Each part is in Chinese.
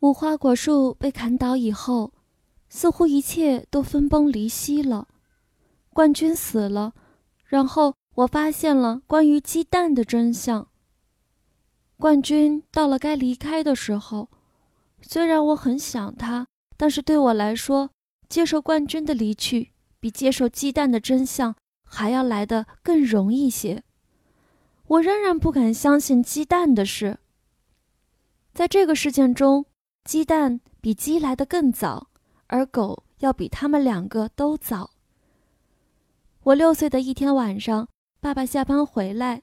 无花果树被砍倒以后，似乎一切都分崩离析了。冠军死了，然后我发现了关于鸡蛋的真相。冠军到了该离开的时候，虽然我很想他，但是对我来说，接受冠军的离去比接受鸡蛋的真相还要来得更容易些。我仍然不敢相信鸡蛋的事。在这个事件中。鸡蛋比鸡来的更早，而狗要比他们两个都早。我六岁的一天晚上，爸爸下班回来，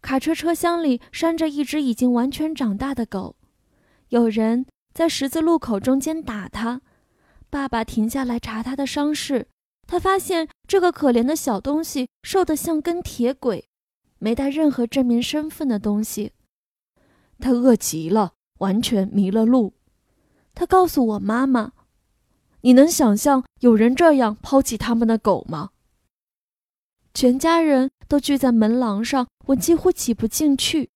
卡车车厢里拴着一只已经完全长大的狗，有人在十字路口中间打它。爸爸停下来查他的伤势，他发现这个可怜的小东西瘦得像根铁轨，没带任何证明身份的东西。他饿极了，完全迷了路。他告诉我妈妈：“你能想象有人这样抛弃他们的狗吗？”全家人都聚在门廊上，我几乎挤不进去。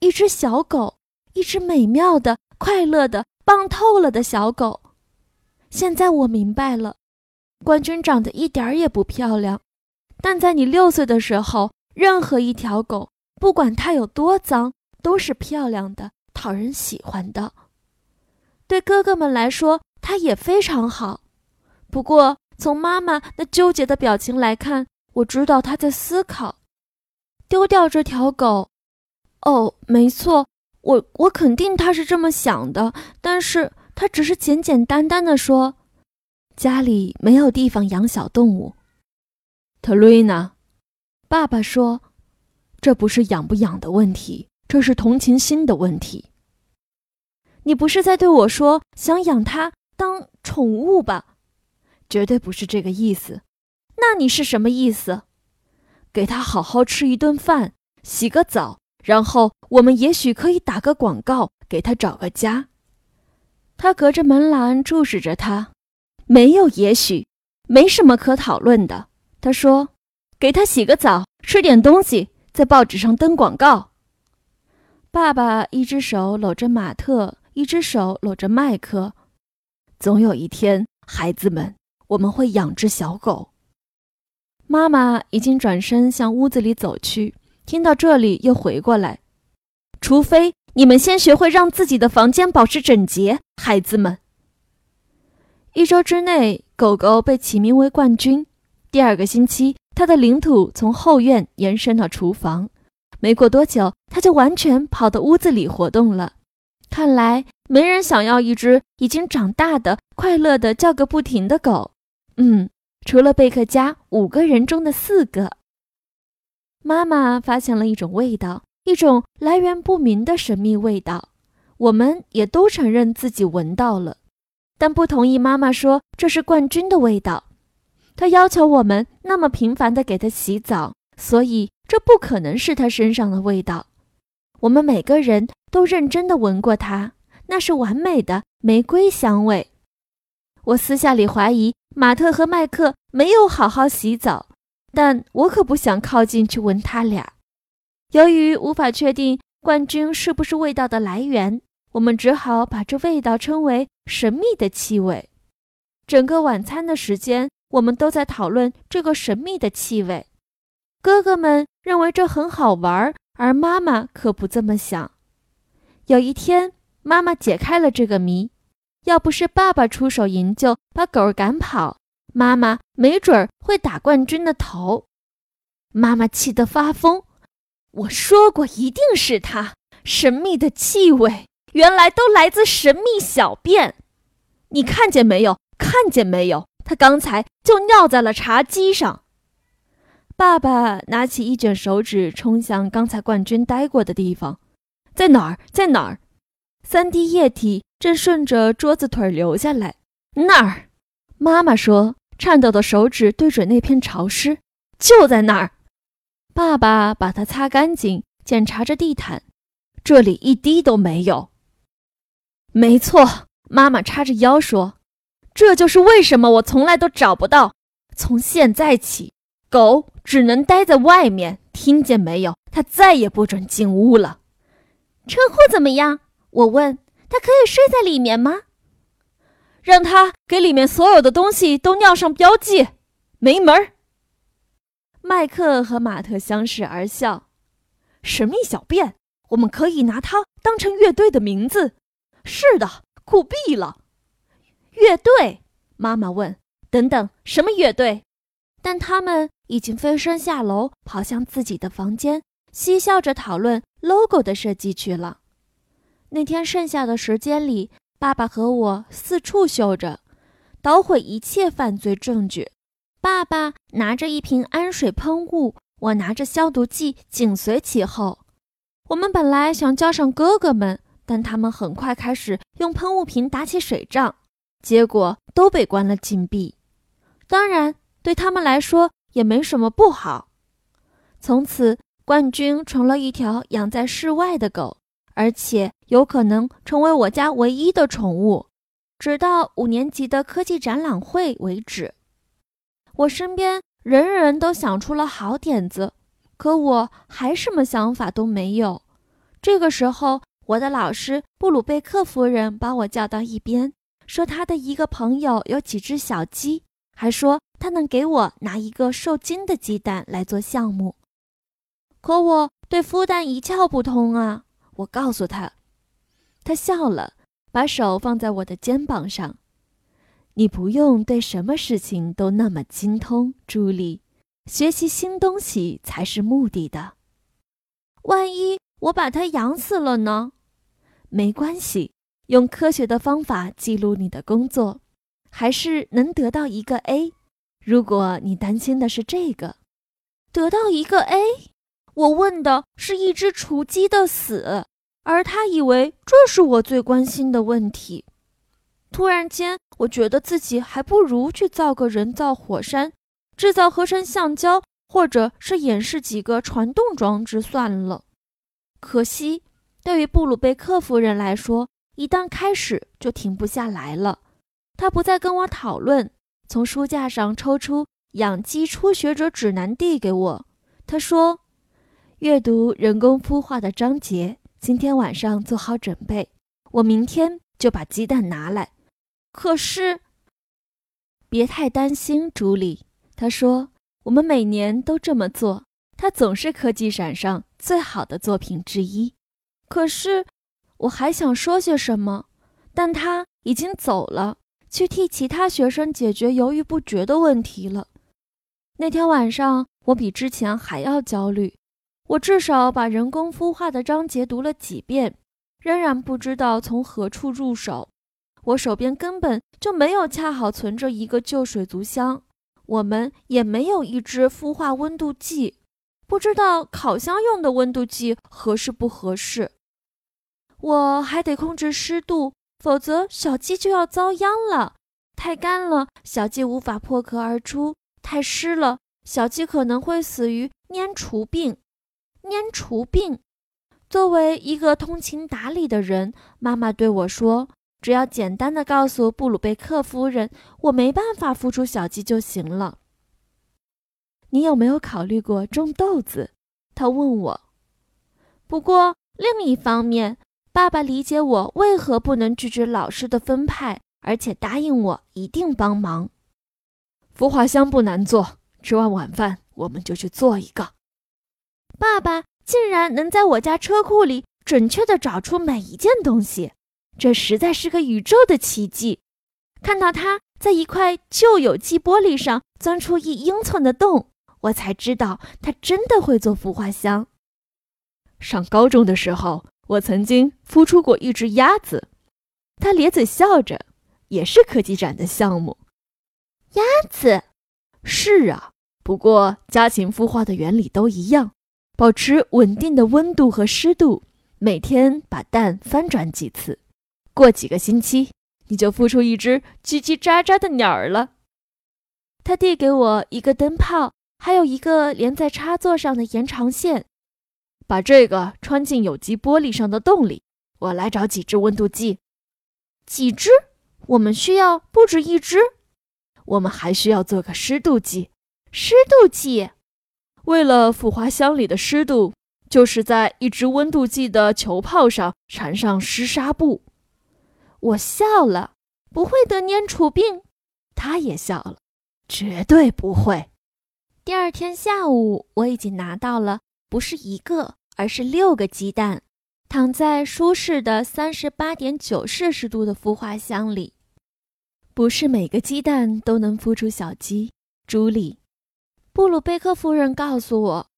一只小狗，一只美妙的、快乐的、棒透了的小狗。现在我明白了，冠军长得一点儿也不漂亮，但在你六岁的时候，任何一条狗，不管它有多脏，都是漂亮的、讨人喜欢的。对哥哥们来说，他也非常好。不过，从妈妈那纠结的表情来看，我知道他在思考丢掉这条狗。哦，没错，我我肯定他是这么想的。但是他只是简简单单的说：“家里没有地方养小动物。”特瑞娜，爸爸说：“这不是养不养的问题，这是同情心的问题。”你不是在对我说想养它当宠物吧？绝对不是这个意思。那你是什么意思？给它好好吃一顿饭，洗个澡，然后我们也许可以打个广告，给它找个家。他隔着门栏注视着他，没有也许，没什么可讨论的。他说：“给他洗个澡，吃点东西，在报纸上登广告。”爸爸一只手搂着马特。一只手搂着麦克，总有一天，孩子们，我们会养只小狗。妈妈已经转身向屋子里走去，听到这里又回过来。除非你们先学会让自己的房间保持整洁，孩子们。一周之内，狗狗被起名为冠军。第二个星期，它的领土从后院延伸到厨房。没过多久，它就完全跑到屋子里活动了。看来没人想要一只已经长大的、快乐的叫个不停的狗。嗯，除了贝克家五个人中的四个。妈妈发现了一种味道，一种来源不明的神秘味道。我们也都承认自己闻到了，但不同意妈妈说这是冠军的味道。她要求我们那么频繁地给他洗澡，所以这不可能是他身上的味道。我们每个人都认真地闻过它，那是完美的玫瑰香味。我私下里怀疑马特和麦克没有好好洗澡，但我可不想靠近去闻他俩。由于无法确定冠军是不是味道的来源，我们只好把这味道称为神秘的气味。整个晚餐的时间，我们都在讨论这个神秘的气味。哥哥们认为这很好玩。而妈妈可不这么想。有一天，妈妈解开了这个谜。要不是爸爸出手营救，把狗赶跑，妈妈没准儿会打冠军的头。妈妈气得发疯。我说过，一定是他。神秘的气味，原来都来自神秘小便。你看见没有？看见没有？他刚才就尿在了茶几上。爸爸拿起一卷手指，冲向刚才冠军待过的地方，在哪儿？在哪儿？三滴液体正顺着桌子腿流下来。那儿，妈妈说，颤抖的手指对准那片潮湿，就在那儿。爸爸把它擦干净，检查着地毯，这里一滴都没有。没错，妈妈叉着腰说，这就是为什么我从来都找不到。从现在起。狗只能待在外面，听见没有？它再也不准进屋了。车祸怎么样？我问。他可以睡在里面吗？让他给里面所有的东西都尿上标记，没门儿。麦克和马特相视而笑。神秘小便，我们可以拿它当成乐队的名字。是的，酷毙了！乐队？妈妈问。等等，什么乐队？但他们已经飞身下楼，跑向自己的房间，嬉笑着讨论 logo 的设计去了。那天剩下的时间里，爸爸和我四处嗅着，捣毁一切犯罪证据。爸爸拿着一瓶氨水喷雾，我拿着消毒剂紧随其后。我们本来想叫上哥哥们，但他们很快开始用喷雾瓶打起水仗，结果都被关了禁闭。当然，对他们来说也没什么不好。从此，冠军成了一条养在室外的狗，而且有可能成为我家唯一的宠物，直到五年级的科技展览会为止。我身边人人都想出了好点子，可我还什么想法都没有。这个时候，我的老师布鲁贝克夫人把我叫到一边，说她的一个朋友有几只小鸡，还说他能给我拿一个受精的鸡蛋来做项目。可我对孵蛋一窍不通啊！我告诉他，他笑了，把手放在我的肩膀上。你不用对什么事情都那么精通，朱莉。学习新东西才是目的的。万一我把它养死了呢？没关系，用科学的方法记录你的工作，还是能得到一个 A。如果你担心的是这个，得到一个 A，我问的是一只雏鸡的死，而他以为这是我最关心的问题。突然间，我觉得自己还不如去造个人造火山，制造合成橡胶，或者是演示几个传动装置算了。可惜，对于布鲁贝克夫人来说，一旦开始就停不下来了。她不再跟我讨论，从书架上抽出《养鸡初学者指南》递给我。她说：“阅读人工孵化的章节，今天晚上做好准备，我明天就把鸡蛋拿来。”可是，别太担心，朱莉。他说：“我们每年都这么做，它总是科技展上最好的作品之一。”可是，我还想说些什么，但他已经走了，去替其他学生解决犹豫不决的问题了。那天晚上，我比之前还要焦虑。我至少把人工孵化的章节读了几遍，仍然不知道从何处入手。我手边根本就没有恰好存着一个旧水族箱，我们也没有一支孵化温度计，不知道烤箱用的温度计合适不合适。我还得控制湿度，否则小鸡就要遭殃了。太干了，小鸡无法破壳而出；太湿了，小鸡可能会死于粘稠病。粘除病。作为一个通情达理的人，妈妈对我说。只要简单的告诉布鲁贝克夫人，我没办法孵出小鸡就行了。你有没有考虑过种豆子？他问我。不过另一方面，爸爸理解我为何不能拒绝老师的分派，而且答应我一定帮忙。孵化箱不难做，吃完晚饭我们就去做一个。爸爸竟然能在我家车库里准确地找出每一件东西。这实在是个宇宙的奇迹！看到他在一块旧有机玻璃上钻出一英寸的洞，我才知道他真的会做孵化箱。上高中的时候，我曾经孵出过一只鸭子。他咧嘴笑着，也是科技展的项目。鸭子？是啊，不过家禽孵化的原理都一样，保持稳定的温度和湿度，每天把蛋翻转几次。过几个星期，你就孵出一只叽叽喳喳的鸟儿了。他递给我一个灯泡，还有一个连在插座上的延长线。把这个穿进有机玻璃上的洞里。我来找几只温度计。几只？我们需要不止一只。我们还需要做个湿度计。湿度计？为了孵化箱里的湿度，就是在一只温度计的球泡上缠上湿纱布。我笑了，不会得粘杵病。他也笑了，绝对不会。第二天下午，我已经拿到了不是一个，而是六个鸡蛋，躺在舒适的三十八点九摄氏度的孵化箱里。不是每个鸡蛋都能孵出小鸡。朱莉，布鲁贝克夫人告诉我，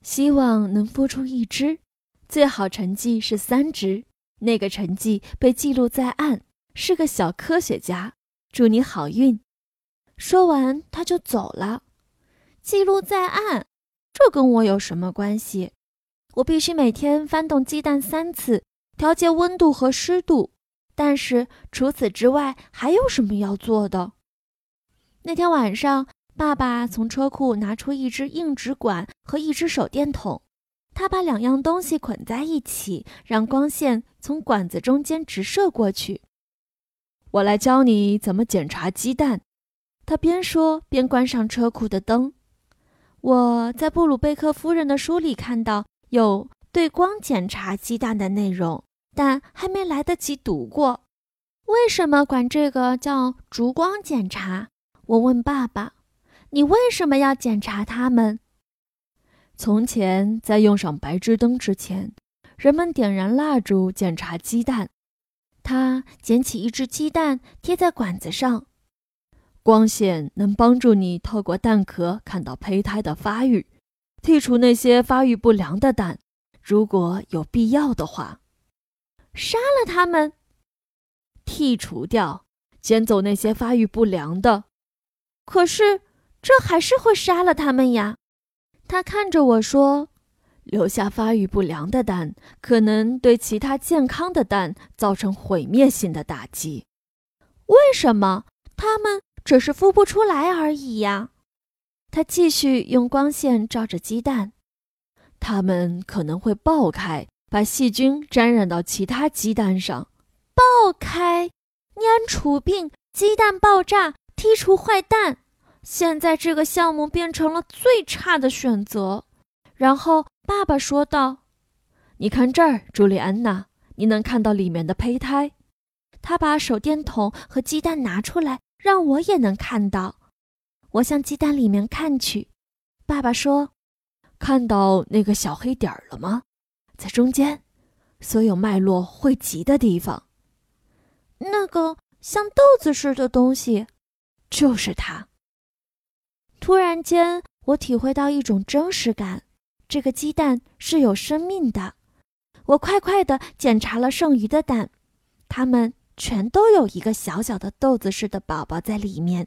希望能孵出一只，最好成绩是三只。那个成绩被记录在案，是个小科学家。祝你好运。说完，他就走了。记录在案，这跟我有什么关系？我必须每天翻动鸡蛋三次，调节温度和湿度。但是除此之外，还有什么要做的？那天晚上，爸爸从车库拿出一支硬纸管和一支手电筒，他把两样东西捆在一起，让光线从管子中间直射过去。我来教你怎么检查鸡蛋。他边说边关上车库的灯。我在布鲁贝克夫人的书里看到有对光检查鸡蛋的内容。但还没来得及读过，为什么管这个叫烛光检查？我问爸爸：“你为什么要检查它们？”从前，在用上白炽灯之前，人们点燃蜡烛检查鸡蛋。他捡起一只鸡蛋，贴在管子上。光线能帮助你透过蛋壳看到胚胎的发育，剔除那些发育不良的蛋，如果有必要的话。杀了他们，剔除掉，捡走那些发育不良的。可是这还是会杀了他们呀。他看着我说：“留下发育不良的蛋，可能对其他健康的蛋造成毁灭性的打击。为什么？它们只是孵不出来而已呀。”他继续用光线照着鸡蛋，它们可能会爆开。把细菌沾染到其他鸡蛋上，爆开，粘除病，鸡蛋爆炸，剔除坏蛋。现在这个项目变成了最差的选择。然后爸爸说道：“你看这儿，朱莉安娜，你能看到里面的胚胎？”他把手电筒和鸡蛋拿出来，让我也能看到。我向鸡蛋里面看去。爸爸说：“看到那个小黑点儿了吗？”在中间，所有脉络汇集的地方，那个像豆子似的东西，就是它。突然间，我体会到一种真实感：这个鸡蛋是有生命的。我快快地检查了剩余的蛋，它们全都有一个小小的豆子似的宝宝在里面。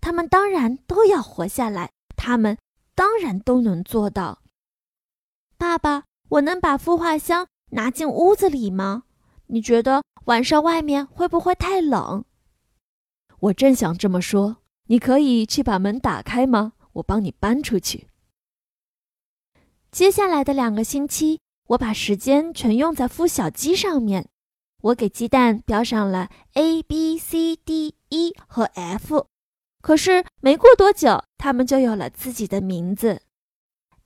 它们当然都要活下来，它们当然都能做到。爸爸。我能把孵化箱拿进屋子里吗？你觉得晚上外面会不会太冷？我正想这么说，你可以去把门打开吗？我帮你搬出去。接下来的两个星期，我把时间全用在孵小鸡上面。我给鸡蛋标上了 A、B、C、D、E 和 F，可是没过多久，它们就有了自己的名字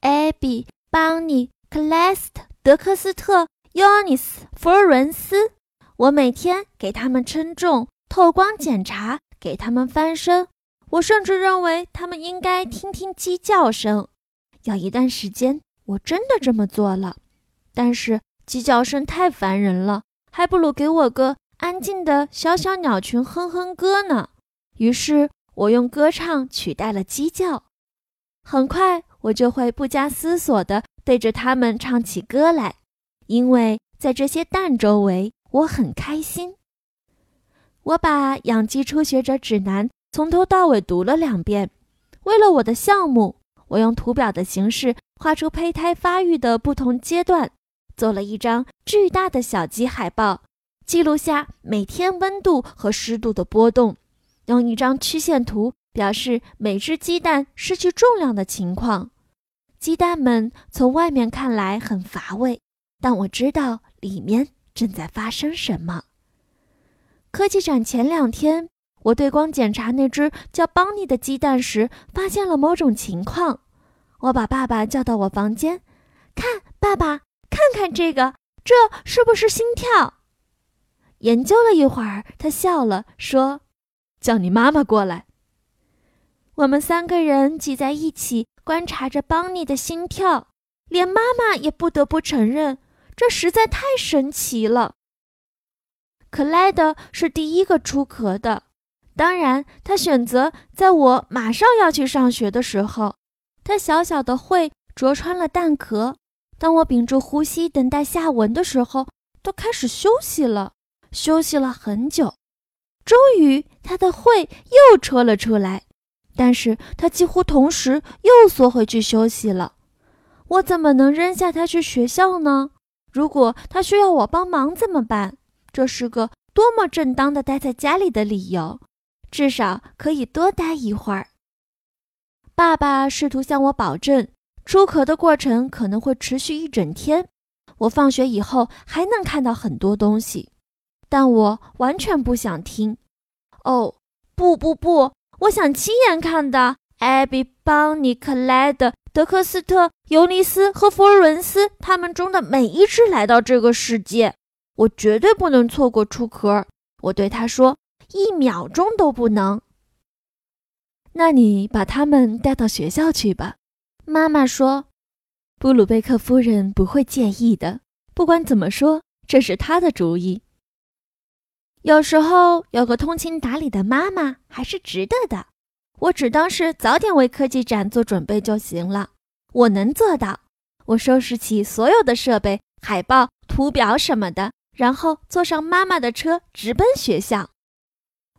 ：Abby、Bunny。克莱斯特、德克斯特、尤尼斯、弗伦斯，我每天给他们称重、透光检查，给他们翻身。我甚至认为他们应该听听鸡叫声。有一段时间，我真的这么做了。但是鸡叫声太烦人了，还不如给我个安静的小小鸟群哼哼歌呢。于是，我用歌唱取代了鸡叫。很快，我就会不加思索地。对着他们唱起歌来，因为在这些蛋周围，我很开心。我把《养鸡初学者指南》从头到尾读了两遍。为了我的项目，我用图表的形式画出胚胎发育的不同阶段，做了一张巨大的小鸡海报，记录下每天温度和湿度的波动，用一张曲线图表示每只鸡蛋失去重量的情况。鸡蛋们从外面看来很乏味，但我知道里面正在发生什么。科技展前两天，我对光检查那只叫邦尼的鸡蛋时，发现了某种情况。我把爸爸叫到我房间，看，爸爸，看看这个，这是不是心跳？研究了一会儿，他笑了，说：“叫你妈妈过来。”我们三个人挤在一起，观察着邦尼的心跳，连妈妈也不得不承认，这实在太神奇了。克莱德是第一个出壳的，当然，他选择在我马上要去上学的时候。他小小的喙啄穿了蛋壳，当我屏住呼吸等待下文的时候，都开始休息了，休息了很久。终于，他的喙又戳了出来，但是他几乎同时又缩回去休息了。我怎么能扔下他去学校呢？如果他需要我帮忙怎么办？这是个多么正当的待在家里的理由，至少可以多待一会儿。爸爸试图向我保证，出壳的过程可能会持续一整天，我放学以后还能看到很多东西，但我完全不想听。哦，不不不，我想亲眼看到艾比、邦尼、克莱德、德克斯特、尤尼斯和佛罗伦斯他们中的每一只来到这个世界。我绝对不能错过出壳。我对他说：“一秒钟都不能。”那你把他们带到学校去吧。妈妈说：“布鲁贝克夫人不会介意的。不管怎么说，这是她的主意。有时候有个通情达理的妈妈还是值得的。我只当是早点为科技展做准备就行了。我能做到。我收拾起所有的设备、海报、图表什么的。”然后坐上妈妈的车，直奔学校。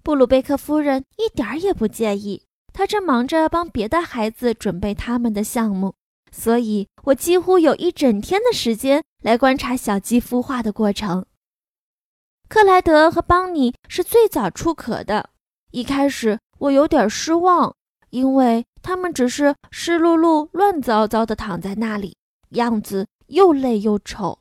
布鲁贝克夫人一点儿也不介意，她正忙着帮别的孩子准备他们的项目，所以我几乎有一整天的时间来观察小鸡孵化的过程。克莱德和邦尼是最早出壳的，一开始我有点失望，因为他们只是湿漉漉、乱糟糟地躺在那里，样子又累又丑。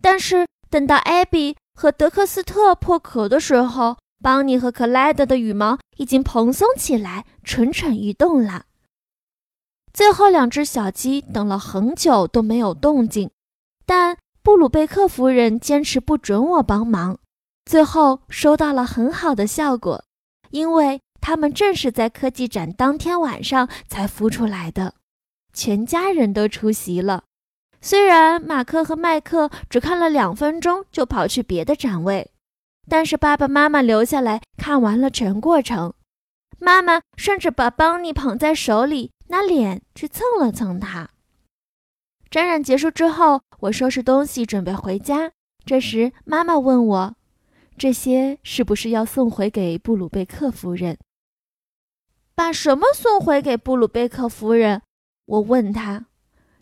但是。等到艾比和德克斯特破壳的时候，邦尼和克莱德的羽毛已经蓬松起来，蠢蠢欲动了。最后两只小鸡等了很久都没有动静，但布鲁贝克夫人坚持不准我帮忙，最后收到了很好的效果，因为它们正是在科技展当天晚上才孵出来的，全家人都出席了。虽然马克和麦克只看了两分钟就跑去别的展位，但是爸爸妈妈留下来看完了全过程。妈妈甚至把邦尼捧在手里，拿脸去蹭了蹭他。展览结束之后，我收拾东西准备回家。这时，妈妈问我：“这些是不是要送回给布鲁贝克夫人？”把什么送回给布鲁贝克夫人？我问他：“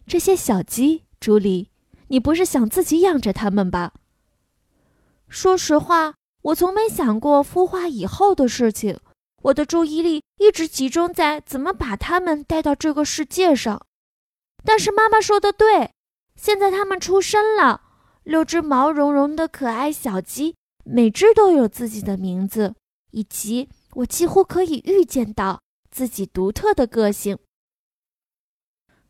这些小鸡。”朱莉，你不是想自己养着它们吧？说实话，我从没想过孵化以后的事情。我的注意力一直集中在怎么把它们带到这个世界上。但是妈妈说的对，现在它们出生了，六只毛茸茸的可爱小鸡，每只都有自己的名字，以及我几乎可以预见到自己独特的个性。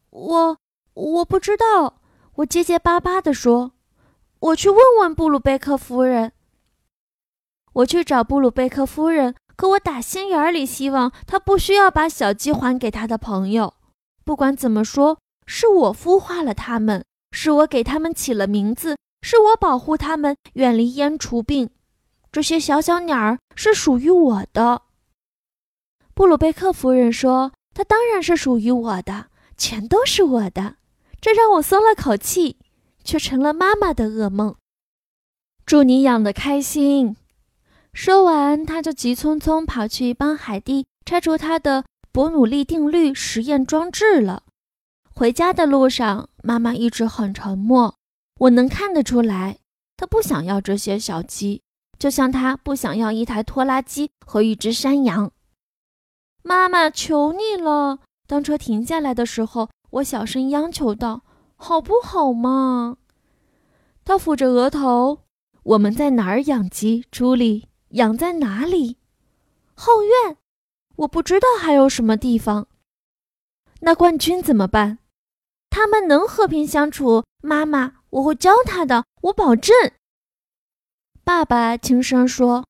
我，我不知道。我结结巴巴地说：“我去问问布鲁贝克夫人。”我去找布鲁贝克夫人，可我打心眼里希望她不需要把小鸡还给她的朋友。不管怎么说，是我孵化了它们，是我给它们起了名字，是我保护它们远离烟除病。这些小小鸟儿是属于我的。布鲁贝克夫人说：“它当然是属于我的，全都是我的。”这让我松了口气，却成了妈妈的噩梦。祝你养得开心。说完，他就急匆匆跑去帮海蒂拆除他的伯努利定律实验装置了。回家的路上，妈妈一直很沉默。我能看得出来，她不想要这些小鸡，就像她不想要一台拖拉机和一只山羊。妈妈，求你了！当车停下来的时候。我小声央求道：“好不好嘛？”他抚着额头。我们在哪儿养鸡？朱莉，养在哪里？后院。我不知道还有什么地方。那冠军怎么办？他们能和平相处。妈妈，我会教他的，我保证。爸爸轻声说：“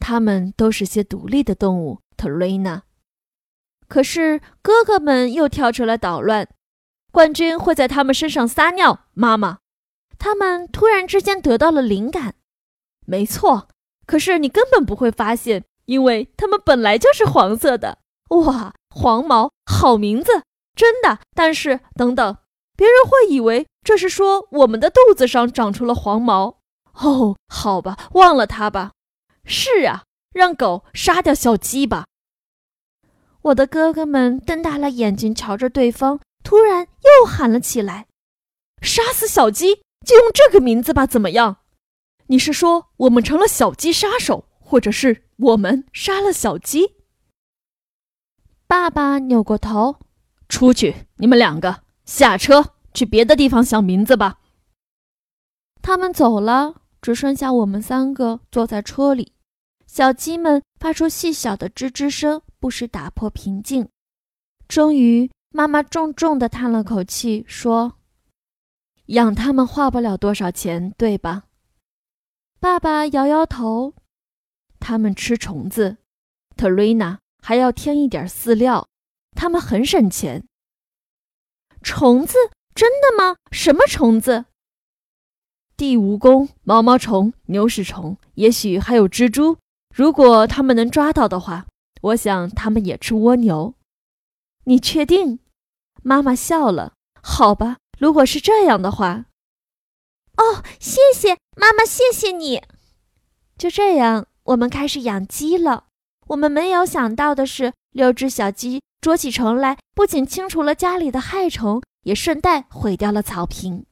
他们都是些独立的动物，特瑞娜。”可是哥哥们又跳出来捣乱。冠军会在他们身上撒尿，妈妈。他们突然之间得到了灵感。没错，可是你根本不会发现，因为它们本来就是黄色的。哇，黄毛，好名字，真的。但是等等，别人会以为这是说我们的肚子上长出了黄毛。哦，好吧，忘了它吧。是啊，让狗杀掉小鸡吧。我的哥哥们瞪大了眼睛瞧着对方，突然又喊了起来：“杀死小鸡，就用这个名字吧，怎么样？”你是说我们成了小鸡杀手，或者是我们杀了小鸡？爸爸扭过头，出去！你们两个下车，去别的地方想名字吧。他们走了，只剩下我们三个坐在车里。小鸡们发出细小的吱吱声，不时打破平静。终于，妈妈重重地叹了口气，说：“养它们花不了多少钱，对吧？”爸爸摇摇头，他们吃虫子，特瑞娜还要添一点饲料，他们很省钱。虫子？真的吗？什么虫子？地蜈蚣、毛毛虫、牛屎虫，也许还有蜘蛛。如果他们能抓到的话，我想他们也吃蜗牛。你确定？妈妈笑了。好吧，如果是这样的话。哦，谢谢妈妈，谢谢你。就这样，我们开始养鸡了。我们没有想到的是，六只小鸡捉起虫来，不仅清除了家里的害虫，也顺带毁掉了草坪。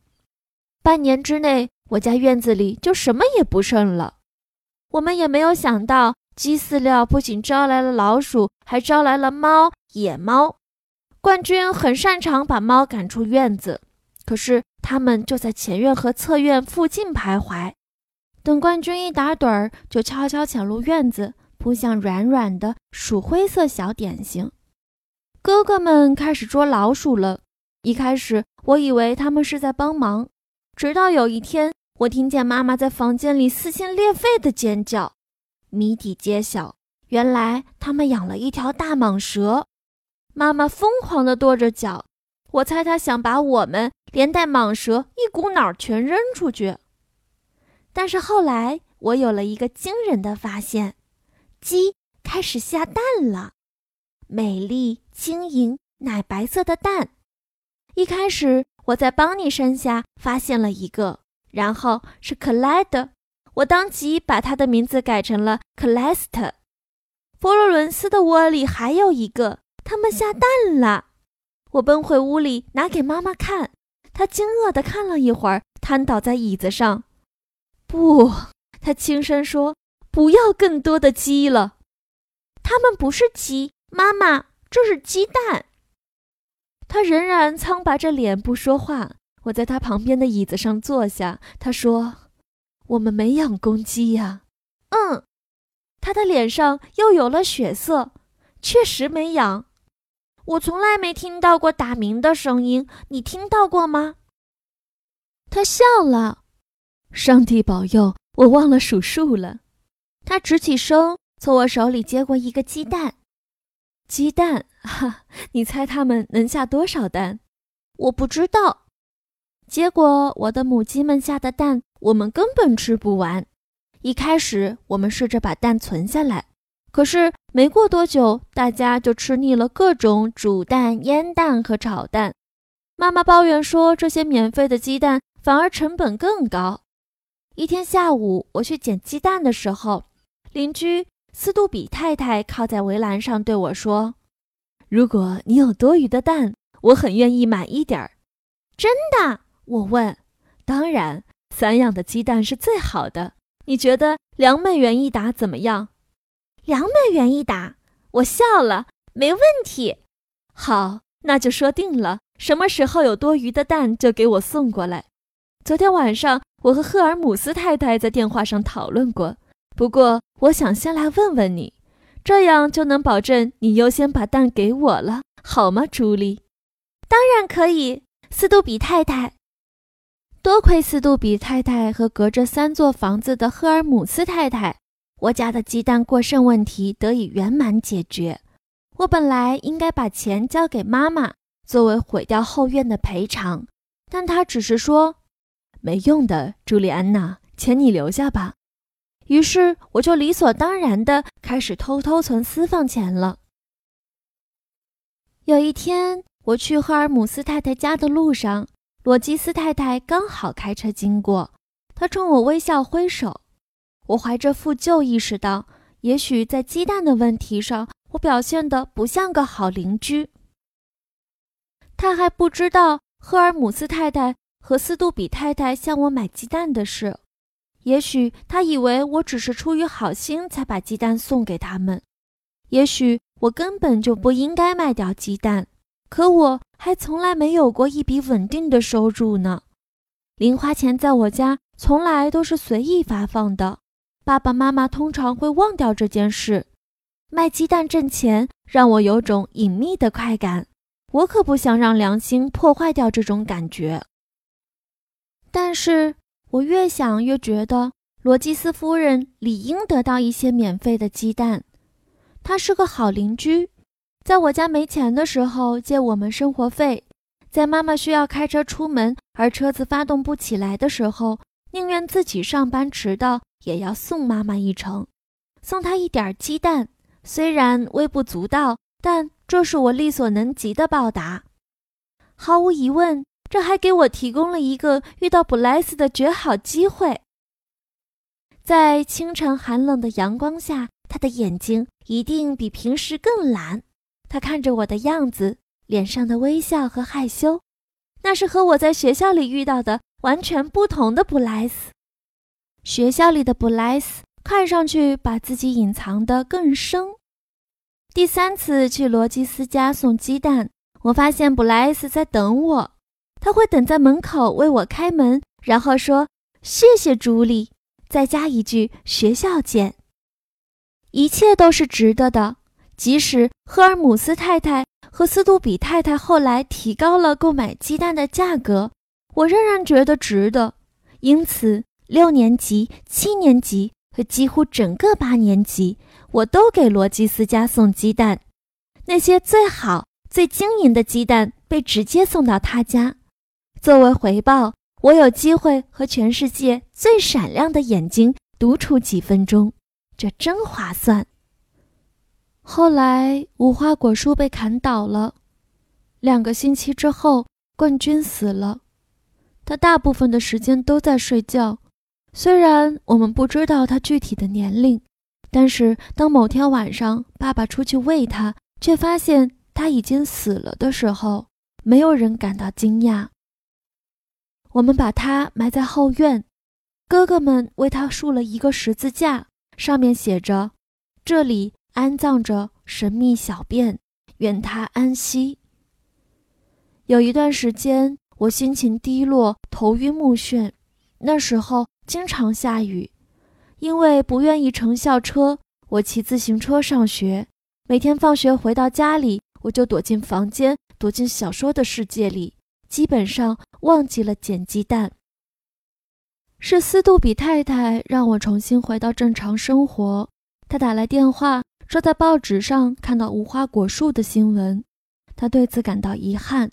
半年之内，我家院子里就什么也不剩了。我们也没有想到，鸡饲料不仅招来了老鼠，还招来了猫、野猫。冠军很擅长把猫赶出院子。可是他们就在前院和侧院附近徘徊，等冠军一打盹儿，就悄悄潜入院子，扑向软软的鼠灰色小点心。哥哥们开始捉老鼠了。一开始我以为他们是在帮忙，直到有一天，我听见妈妈在房间里撕心裂肺的尖叫。谜底揭晓，原来他们养了一条大蟒蛇。妈妈疯狂地跺着脚。我猜他想把我们连带蟒蛇一股脑全扔出去。但是后来我有了一个惊人的发现：鸡开始下蛋了，美丽晶莹奶白色的蛋。一开始我在邦尼身下发现了一个，然后是克莱德，我当即把他的名字改成了克莱斯特。佛罗伦斯的窝里还有一个，他们下蛋了。我奔回屋里，拿给妈妈看。她惊愕地看了一会儿，瘫倒在椅子上。不，她轻声说：“不要更多的鸡了，它们不是鸡，妈妈，这是鸡蛋。”她仍然苍白着脸不说话。我在她旁边的椅子上坐下。她说：“我们没养公鸡呀。”嗯，她的脸上又有了血色。确实没养。我从来没听到过打鸣的声音，你听到过吗？他笑了。上帝保佑，我忘了数数了。他直起身，从我手里接过一个鸡蛋。鸡蛋，哈，你猜他们能下多少蛋？我不知道。结果我的母鸡们下的蛋，我们根本吃不完。一开始，我们试着把蛋存下来。可是没过多久，大家就吃腻了各种煮蛋、腌蛋和炒蛋。妈妈抱怨说，这些免费的鸡蛋反而成本更高。一天下午，我去捡鸡蛋的时候，邻居斯杜比太太靠在围栏上对我说：“如果你有多余的蛋，我很愿意买一点儿。”真的？我问。当然，散养的鸡蛋是最好的。你觉得两美元一打怎么样？两美元一打，我笑了，没问题。好，那就说定了。什么时候有多余的蛋，就给我送过来。昨天晚上，我和赫尔姆斯太太在电话上讨论过。不过，我想先来问问你，这样就能保证你优先把蛋给我了，好吗，朱莉？当然可以，斯杜比太太。多亏斯杜比太太和隔着三座房子的赫尔姆斯太太，我家的鸡蛋过剩问题得以圆满解决。我本来应该把钱交给妈妈作为毁掉后院的赔偿，但她只是说：“没用的，朱莉安娜，钱你留下吧。”于是我就理所当然地开始偷偷存私房钱了。有一天，我去赫尔姆斯太太家的路上，罗基斯太太刚好开车经过，她冲我微笑挥手。我怀着负疚意识到，也许在鸡蛋的问题上，我表现得不像个好邻居。他还不知道赫尔姆斯太太和斯杜比太太向我买鸡蛋的事，也许他以为我只是出于好心才把鸡蛋送给他们，也许。我根本就不应该卖掉鸡蛋，可我还从来没有过一笔稳定的收入呢。零花钱在我家从来都是随意发放的，爸爸妈妈通常会忘掉这件事。卖鸡蛋挣钱让我有种隐秘的快感，我可不想让良心破坏掉这种感觉。但是我越想越觉得，罗基斯夫人理应得到一些免费的鸡蛋。他是个好邻居，在我家没钱的时候借我们生活费，在妈妈需要开车出门而车子发动不起来的时候，宁愿自己上班迟到也要送妈妈一程，送她一点鸡蛋。虽然微不足道，但这是我力所能及的报答。毫无疑问，这还给我提供了一个遇到布莱斯的绝好机会。在清晨寒冷的阳光下。他的眼睛一定比平时更蓝。他看着我的样子，脸上的微笑和害羞，那是和我在学校里遇到的完全不同的布莱斯。学校里的布莱斯看上去把自己隐藏得更深。第三次去罗基斯家送鸡蛋，我发现布莱斯在等我。他会等在门口为我开门，然后说：“谢谢，朱莉。”再加一句：“学校见。”一切都是值得的，即使赫尔姆斯太太和斯杜比太太后来提高了购买鸡蛋的价格，我仍然觉得值得。因此，六年级、七年级和几乎整个八年级，我都给罗基斯家送鸡蛋。那些最好、最晶莹的鸡蛋被直接送到他家。作为回报，我有机会和全世界最闪亮的眼睛独处几分钟。这真划算。后来无花果树被砍倒了，两个星期之后，冠军死了。他大部分的时间都在睡觉，虽然我们不知道他具体的年龄，但是当某天晚上爸爸出去喂他，却发现他已经死了的时候，没有人感到惊讶。我们把他埋在后院，哥哥们为他竖了一个十字架。上面写着：“这里安葬着神秘小便，愿他安息。”有一段时间，我心情低落，头晕目眩。那时候经常下雨，因为不愿意乘校车，我骑自行车上学。每天放学回到家里，我就躲进房间，躲进小说的世界里，基本上忘记了捡鸡蛋。是斯杜比太太让我重新回到正常生活。她打来电话说，在报纸上看到无花果树的新闻，她对此感到遗憾。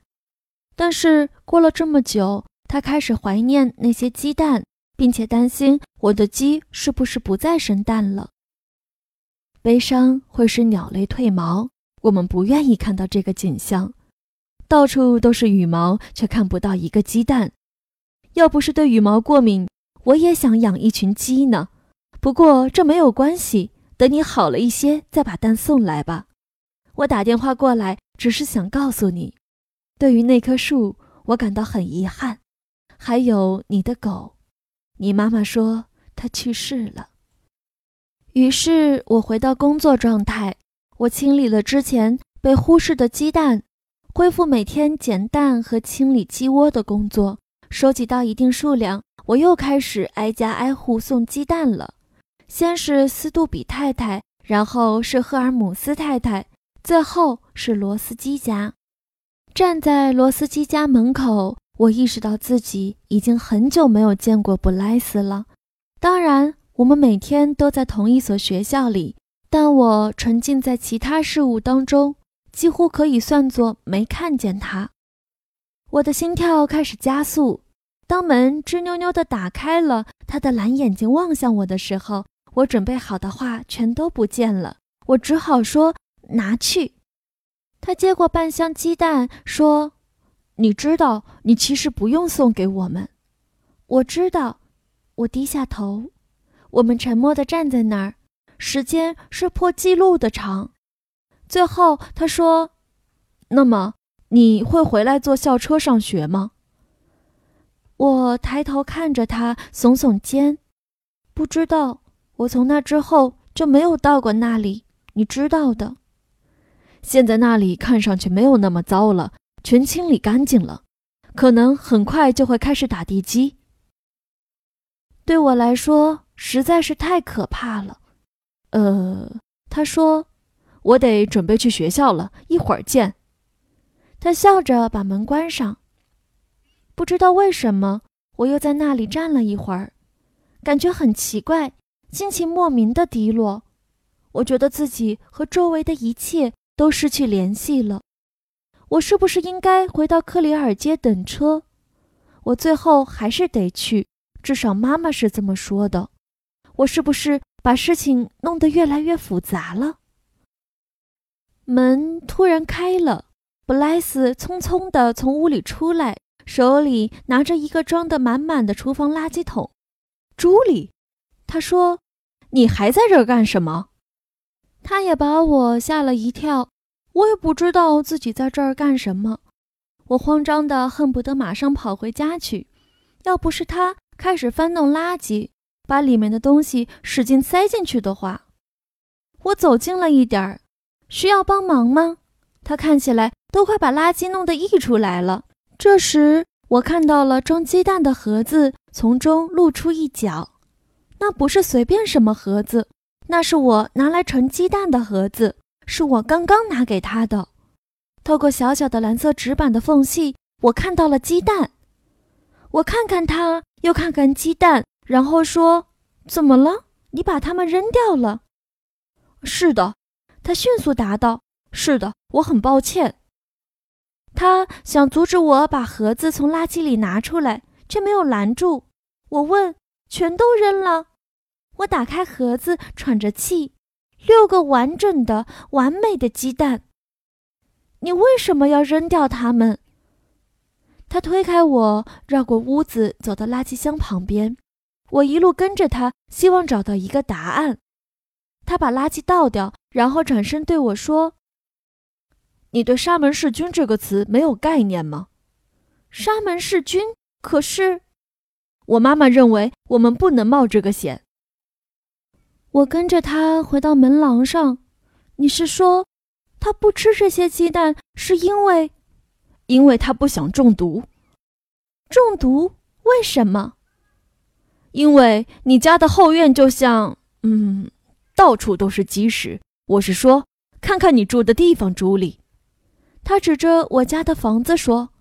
但是过了这么久，她开始怀念那些鸡蛋，并且担心我的鸡是不是不再生蛋了。悲伤会使鸟类褪毛，我们不愿意看到这个景象。到处都是羽毛，却看不到一个鸡蛋。要不是对羽毛过敏，我也想养一群鸡呢，不过这没有关系。等你好了一些，再把蛋送来吧。我打电话过来，只是想告诉你，对于那棵树，我感到很遗憾。还有你的狗，你妈妈说她去世了。于是我回到工作状态，我清理了之前被忽视的鸡蛋，恢复每天捡蛋和清理鸡窝的工作，收集到一定数量。我又开始挨家挨户送鸡蛋了，先是斯杜比太太，然后是赫尔姆斯太太，最后是罗斯基家。站在罗斯基家门口，我意识到自己已经很久没有见过布莱斯了。当然，我们每天都在同一所学校里，但我沉浸在其他事物当中，几乎可以算作没看见他。我的心跳开始加速。当门吱扭扭地打开了，他的蓝眼睛望向我的时候，我准备好的话全都不见了。我只好说：“拿去。”他接过半箱鸡蛋，说：“你知道，你其实不用送给我们。”我知道。我低下头。我们沉默地站在那儿，时间是破纪录的长。最后他说：“那么你会回来坐校车上学吗？”我抬头看着他，耸耸肩，不知道。我从那之后就没有到过那里，你知道的。现在那里看上去没有那么糟了，全清理干净了，可能很快就会开始打地基。对我来说实在是太可怕了。呃，他说，我得准备去学校了，一会儿见。他笑着把门关上。不知道为什么，我又在那里站了一会儿，感觉很奇怪，心情莫名的低落。我觉得自己和周围的一切都失去联系了。我是不是应该回到克里尔街等车？我最后还是得去，至少妈妈是这么说的。我是不是把事情弄得越来越复杂了？门突然开了，布莱斯匆匆地从屋里出来。手里拿着一个装得满满的厨房垃圾桶，朱莉，他说：“你还在这儿干什么？”他也把我吓了一跳，我也不知道自己在这儿干什么。我慌张的恨不得马上跑回家去。要不是他开始翻弄垃圾，把里面的东西使劲塞进去的话，我走近了一点儿。需要帮忙吗？他看起来都快把垃圾弄得溢出来了。这时，我看到了装鸡蛋的盒子，从中露出一角。那不是随便什么盒子，那是我拿来盛鸡蛋的盒子，是我刚刚拿给他的。透过小小的蓝色纸板的缝隙，我看到了鸡蛋。我看看他，又看看鸡蛋，然后说：“怎么了？你把它们扔掉了？”“是的。”他迅速答道。“是的，我很抱歉。”他想阻止我把盒子从垃圾里拿出来，却没有拦住。我问：“全都扔了？”我打开盒子，喘着气，六个完整的、完美的鸡蛋。你为什么要扔掉它们？他推开我，绕过屋子，走到垃圾箱旁边。我一路跟着他，希望找到一个答案。他把垃圾倒掉，然后转身对我说。你对沙门氏菌这个词没有概念吗？沙门氏菌，可是我妈妈认为我们不能冒这个险。我跟着他回到门廊上。你是说，他不吃这些鸡蛋是因为，因为他不想中毒？中毒？为什么？因为你家的后院就像……嗯，到处都是鸡屎。我是说，看看你住的地方，朱莉。他指着我家的房子说：“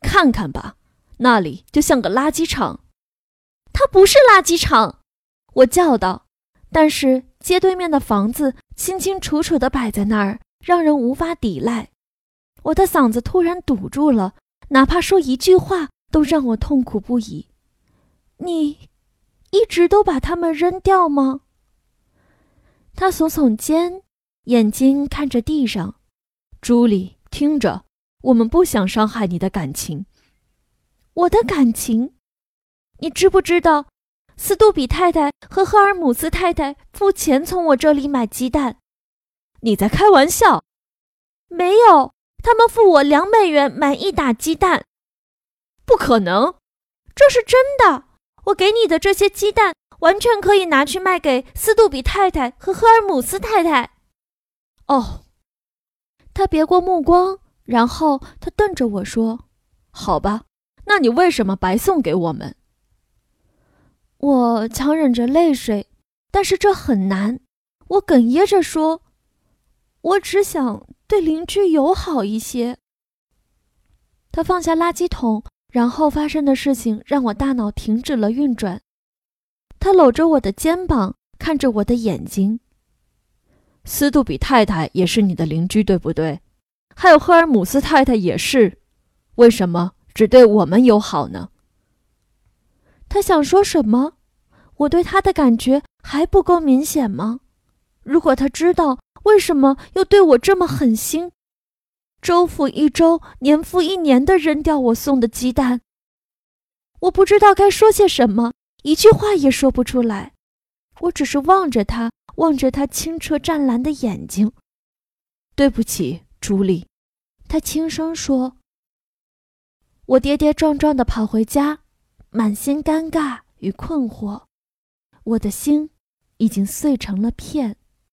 看看吧，那里就像个垃圾场。”它不是垃圾场，我叫道。但是街对面的房子清清楚楚地摆在那儿，让人无法抵赖。我的嗓子突然堵住了，哪怕说一句话都让我痛苦不已。你一直都把它们扔掉吗？他耸耸肩，眼睛看着地上，朱莉。听着，我们不想伤害你的感情。我的感情，你知不知道？斯杜比太太和赫尔姆斯太太付钱从我这里买鸡蛋。你在开玩笑？没有，他们付我两美元买一打鸡蛋。不可能，这是真的。我给你的这些鸡蛋完全可以拿去卖给斯杜比太太和赫尔姆斯太太。哦。他别过目光，然后他瞪着我说：“好吧，那你为什么白送给我们？”我强忍着泪水，但是这很难。我哽咽着说：“我只想对邻居友好一些。”他放下垃圾桶，然后发生的事情让我大脑停止了运转。他搂着我的肩膀，看着我的眼睛。斯杜比太太也是你的邻居，对不对？还有赫尔姆斯太太也是，为什么只对我们友好呢？他想说什么？我对他的感觉还不够明显吗？如果他知道，为什么又对我这么狠心？周复一周，年复一年的扔掉我送的鸡蛋。我不知道该说些什么，一句话也说不出来。我只是望着他，望着他清澈湛蓝的眼睛。对不起，朱莉，他轻声说。我跌跌撞撞地跑回家，满心尴尬与困惑。我的心已经碎成了片。